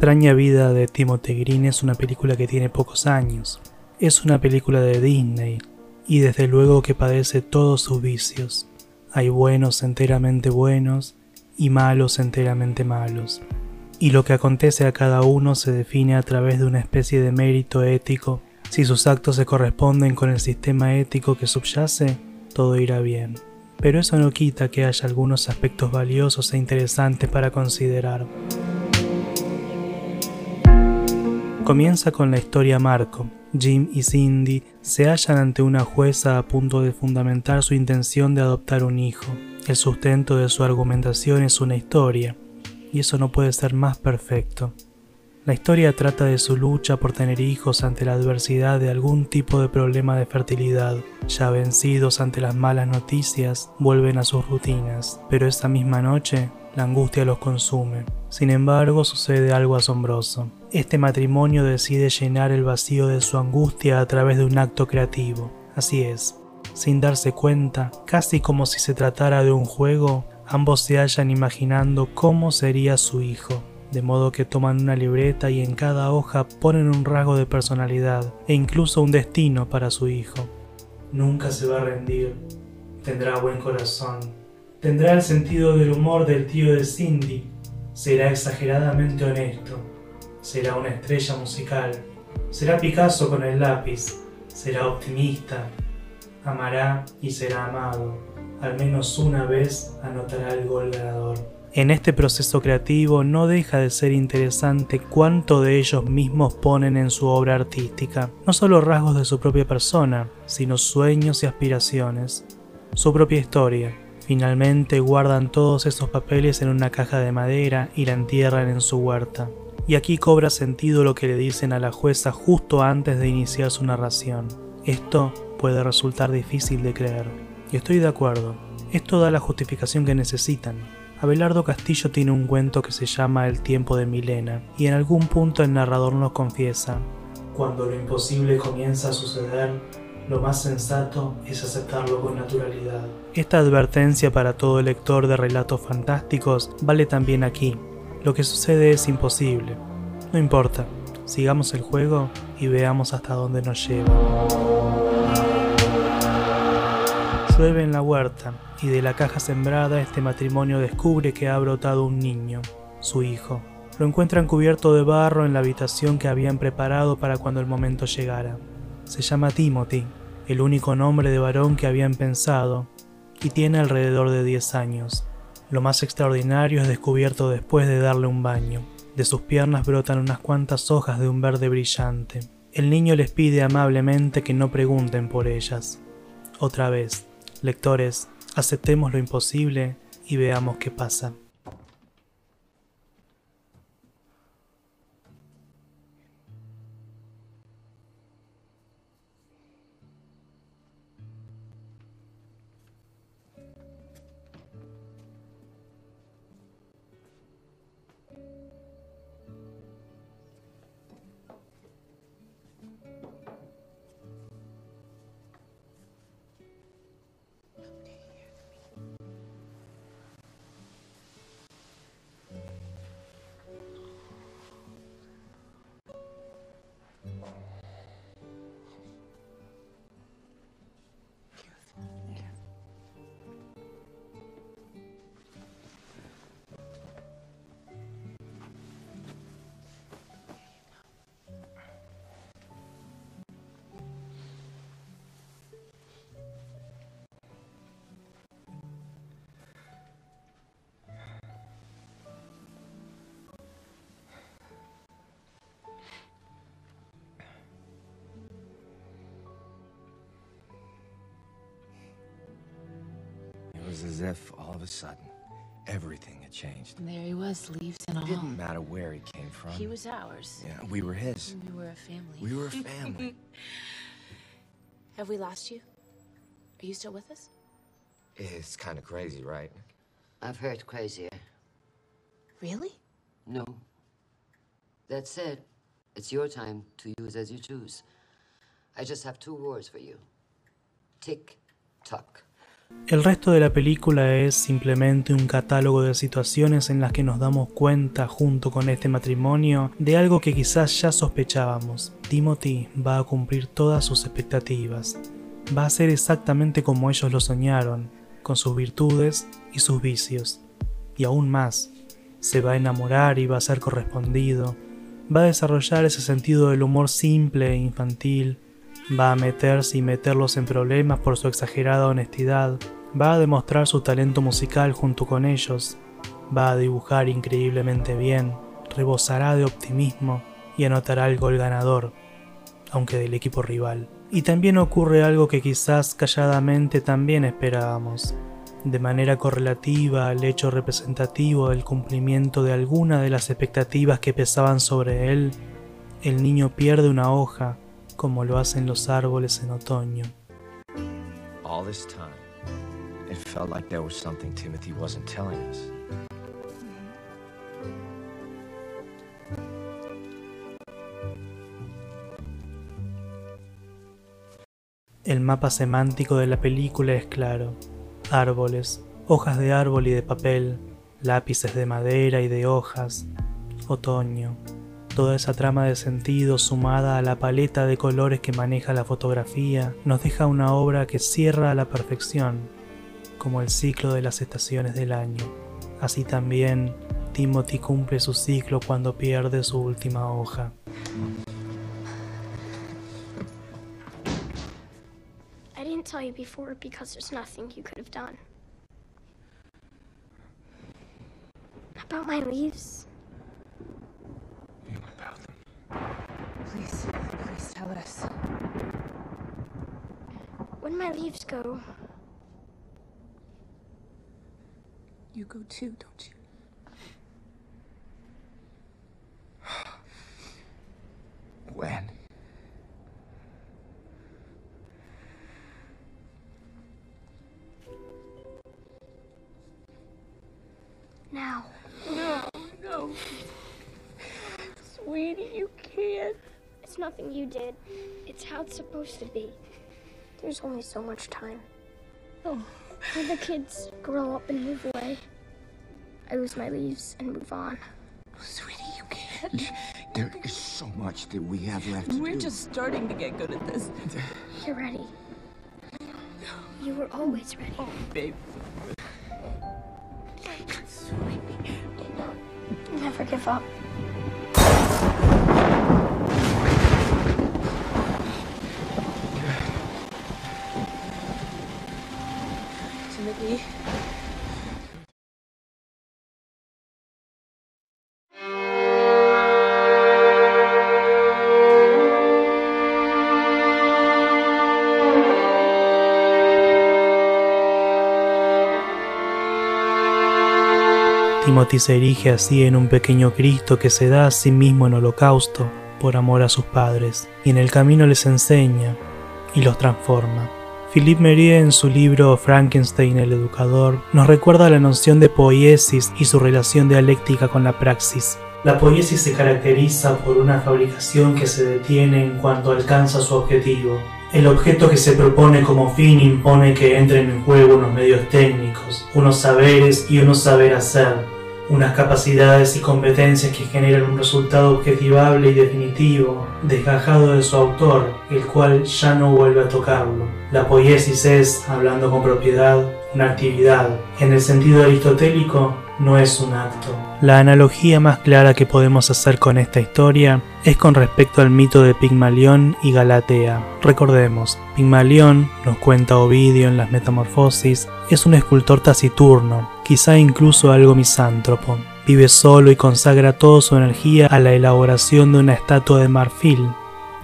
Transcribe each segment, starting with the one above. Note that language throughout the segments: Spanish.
extraña vida de Timothy Green es una película que tiene pocos años. Es una película de Disney y desde luego que padece todos sus vicios. Hay buenos enteramente buenos y malos enteramente malos. Y lo que acontece a cada uno se define a través de una especie de mérito ético. Si sus actos se corresponden con el sistema ético que subyace, todo irá bien. Pero eso no quita que haya algunos aspectos valiosos e interesantes para considerar. Comienza con la historia Marco. Jim y Cindy se hallan ante una jueza a punto de fundamentar su intención de adoptar un hijo. El sustento de su argumentación es una historia, y eso no puede ser más perfecto. La historia trata de su lucha por tener hijos ante la adversidad de algún tipo de problema de fertilidad. Ya vencidos ante las malas noticias, vuelven a sus rutinas, pero esa misma noche la angustia los consume. Sin embargo, sucede algo asombroso. Este matrimonio decide llenar el vacío de su angustia a través de un acto creativo. Así es, sin darse cuenta, casi como si se tratara de un juego, ambos se hallan imaginando cómo sería su hijo, de modo que toman una libreta y en cada hoja ponen un rasgo de personalidad e incluso un destino para su hijo. Nunca se va a rendir, tendrá buen corazón, tendrá el sentido del humor del tío de Cindy, será exageradamente honesto, será una estrella musical, será Picasso con el lápiz, será optimista, amará y será amado. Al menos una vez anotará el gol ganador. En este proceso creativo no deja de ser interesante cuánto de ellos mismos ponen en su obra artística, no solo rasgos de su propia persona, sino sueños y aspiraciones, su propia historia. Finalmente guardan todos esos papeles en una caja de madera y la entierran en su huerta. Y aquí cobra sentido lo que le dicen a la jueza justo antes de iniciar su narración. Esto puede resultar difícil de creer. Y estoy de acuerdo, esto da la justificación que necesitan. Abelardo Castillo tiene un cuento que se llama El tiempo de Milena, y en algún punto el narrador nos confiesa, cuando lo imposible comienza a suceder, lo más sensato es aceptarlo con naturalidad. Esta advertencia para todo lector de relatos fantásticos vale también aquí. Lo que sucede es imposible. No importa, sigamos el juego y veamos hasta dónde nos lleva. Llueve en la huerta y de la caja sembrada este matrimonio descubre que ha brotado un niño, su hijo. Lo encuentran cubierto de barro en la habitación que habían preparado para cuando el momento llegara. Se llama Timothy, el único nombre de varón que habían pensado, y tiene alrededor de 10 años. Lo más extraordinario es descubierto después de darle un baño. De sus piernas brotan unas cuantas hojas de un verde brillante. El niño les pide amablemente que no pregunten por ellas. Otra vez, Lectores, aceptemos lo imposible y veamos qué pasa. Was as if all of a sudden everything had changed. And there he was, leaves and all. It didn't matter where he came from. He was ours. Yeah, we were his. We were a family. We were a family. Have we lost you? Are you still with us? it's kind of crazy, right? I've heard crazier. Really? No. That said, it's your time to use as you choose. I just have two words for you. Tick tock. El resto de la película es simplemente un catálogo de situaciones en las que nos damos cuenta junto con este matrimonio de algo que quizás ya sospechábamos. Timothy va a cumplir todas sus expectativas. Va a ser exactamente como ellos lo soñaron, con sus virtudes y sus vicios. Y aún más, se va a enamorar y va a ser correspondido. Va a desarrollar ese sentido del humor simple e infantil. Va a meterse y meterlos en problemas por su exagerada honestidad Va a demostrar su talento musical junto con ellos, va a dibujar increíblemente bien, rebosará de optimismo y anotará el gol ganador, aunque del equipo rival. Y también ocurre algo que quizás calladamente también esperábamos. De manera correlativa al hecho representativo del cumplimiento de alguna de las expectativas que pesaban sobre él, el niño pierde una hoja como lo hacen los árboles en otoño. It felt like there was something Timothy wasn't telling us. El mapa semántico de la película es claro. Árboles, hojas de árbol y de papel, lápices de madera y de hojas, otoño. Toda esa trama de sentido sumada a la paleta de colores que maneja la fotografía nos deja una obra que cierra a la perfección como el ciclo de las estaciones del año. Así también Timothy cumple su ciclo cuando pierde su última hoja. I didn't tell you before because there's nothing you could have done. My leaves go, You go too, don't you? When? now. No, no. Sweetie, you can't. It's nothing you did. It's how it's supposed to be. There's only so much time. Oh. When the kids grow up and move away, I lose my leaves and move on. Oh, sweetie, you can't. There is so much that we have left We're just starting to get good at this. You're ready. You were always ready. Oh, babe. Sweetie. Never give up. Timothy se erige así en un pequeño Cristo que se da a sí mismo en holocausto por amor a sus padres, y en el camino les enseña y los transforma. Philippe Merier en su libro Frankenstein el educador nos recuerda la noción de poiesis y su relación dialéctica con la praxis. La poiesis se caracteriza por una fabricación que se detiene en cuanto alcanza su objetivo, el objeto que se propone como fin impone que entren en juego unos medios técnicos, unos saberes y unos saber hacer, unas capacidades y competencias que generan un resultado objetivable y definitivo, desgajado de su autor, el cual ya no vuelve a tocarlo. La poiesis es, hablando con propiedad, una actividad. En el sentido aristotélico, no es un acto. La analogía más clara que podemos hacer con esta historia es con respecto al mito de Pigmalión y Galatea. Recordemos, Pigmalión, nos cuenta Ovidio en las Metamorfosis, es un escultor taciturno, quizá incluso algo misántropo. Vive solo y consagra toda su energía a la elaboración de una estatua de marfil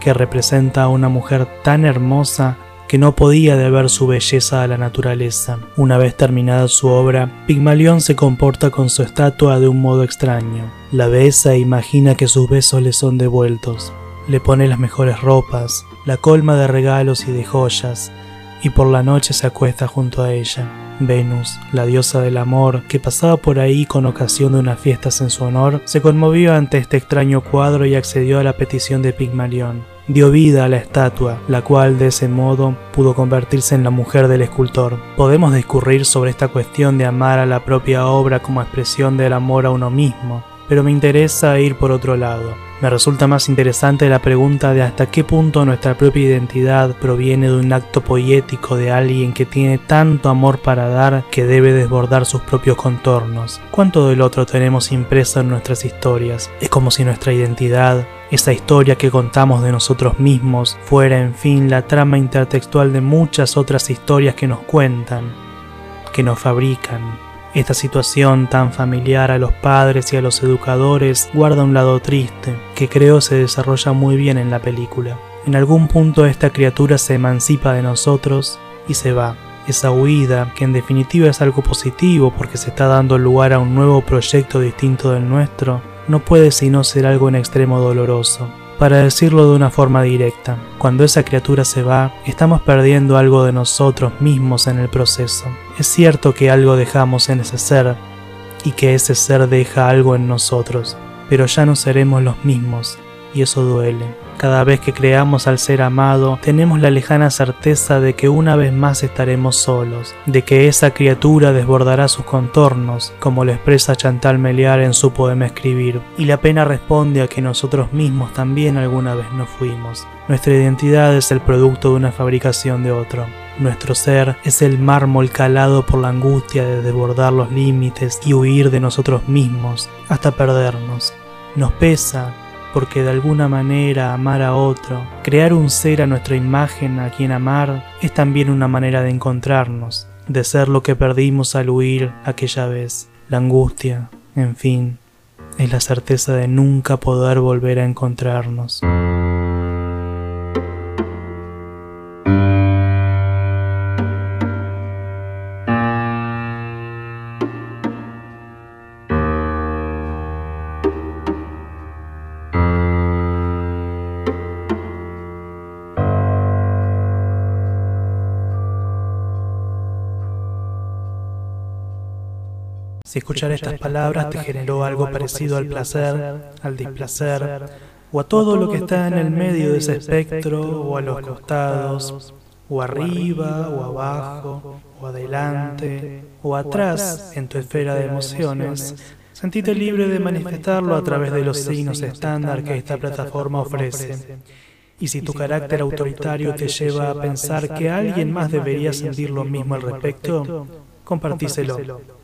que representa a una mujer tan hermosa que no podía deber su belleza a la naturaleza. Una vez terminada su obra, Pigmalión se comporta con su estatua de un modo extraño. La besa e imagina que sus besos le son devueltos. Le pone las mejores ropas, la colma de regalos y de joyas, y por la noche se acuesta junto a ella. Venus, la diosa del amor, que pasaba por ahí con ocasión de unas fiestas en su honor, se conmovió ante este extraño cuadro y accedió a la petición de Pigmalión. Dio vida a la estatua, la cual de ese modo pudo convertirse en la mujer del escultor. Podemos discurrir sobre esta cuestión de amar a la propia obra como expresión del amor a uno mismo, pero me interesa ir por otro lado. Me resulta más interesante la pregunta de hasta qué punto nuestra propia identidad proviene de un acto poético de alguien que tiene tanto amor para dar que debe desbordar sus propios contornos. ¿Cuánto del otro tenemos impreso en nuestras historias? Es como si nuestra identidad, esa historia que contamos de nosotros mismos, fuera en fin la trama intertextual de muchas otras historias que nos cuentan, que nos fabrican, esta situación tan familiar a los padres y a los educadores guarda un lado triste, que creo se desarrolla muy bien en la película. En algún punto esta criatura se emancipa de nosotros y se va. Esa huida, que en definitiva es algo positivo porque se está dando lugar a un nuevo proyecto distinto del nuestro, no puede sino ser algo en extremo doloroso. Para decirlo de una forma directa, cuando esa criatura se va, estamos perdiendo algo de nosotros mismos en el proceso. Es cierto que algo dejamos en ese ser y que ese ser deja algo en nosotros, pero ya no seremos los mismos y eso duele. Cada vez que creamos al ser amado, tenemos la lejana certeza de que una vez más estaremos solos, de que esa criatura desbordará sus contornos, como lo expresa Chantal Meliar en su poema Escribir, y la pena responde a que nosotros mismos también alguna vez nos fuimos. Nuestra identidad es el producto de una fabricación de otro. Nuestro ser es el mármol calado por la angustia de desbordar los límites y huir de nosotros mismos hasta perdernos. Nos pesa porque de alguna manera amar a otro, crear un ser a nuestra imagen a quien amar, es también una manera de encontrarnos, de ser lo que perdimos al huir aquella vez. La angustia, en fin, es la certeza de nunca poder volver a encontrarnos. Si escuchar estas palabras te generó algo parecido al placer, al displacer, o a todo lo que está en el medio de ese espectro, o a los costados, o arriba, o abajo, o adelante, o atrás en tu esfera de emociones, sentite libre de manifestarlo a través de los signos estándar que esta plataforma ofrece. Y si tu carácter autoritario te lleva a pensar que alguien más debería sentir lo mismo al respecto, compartíselo.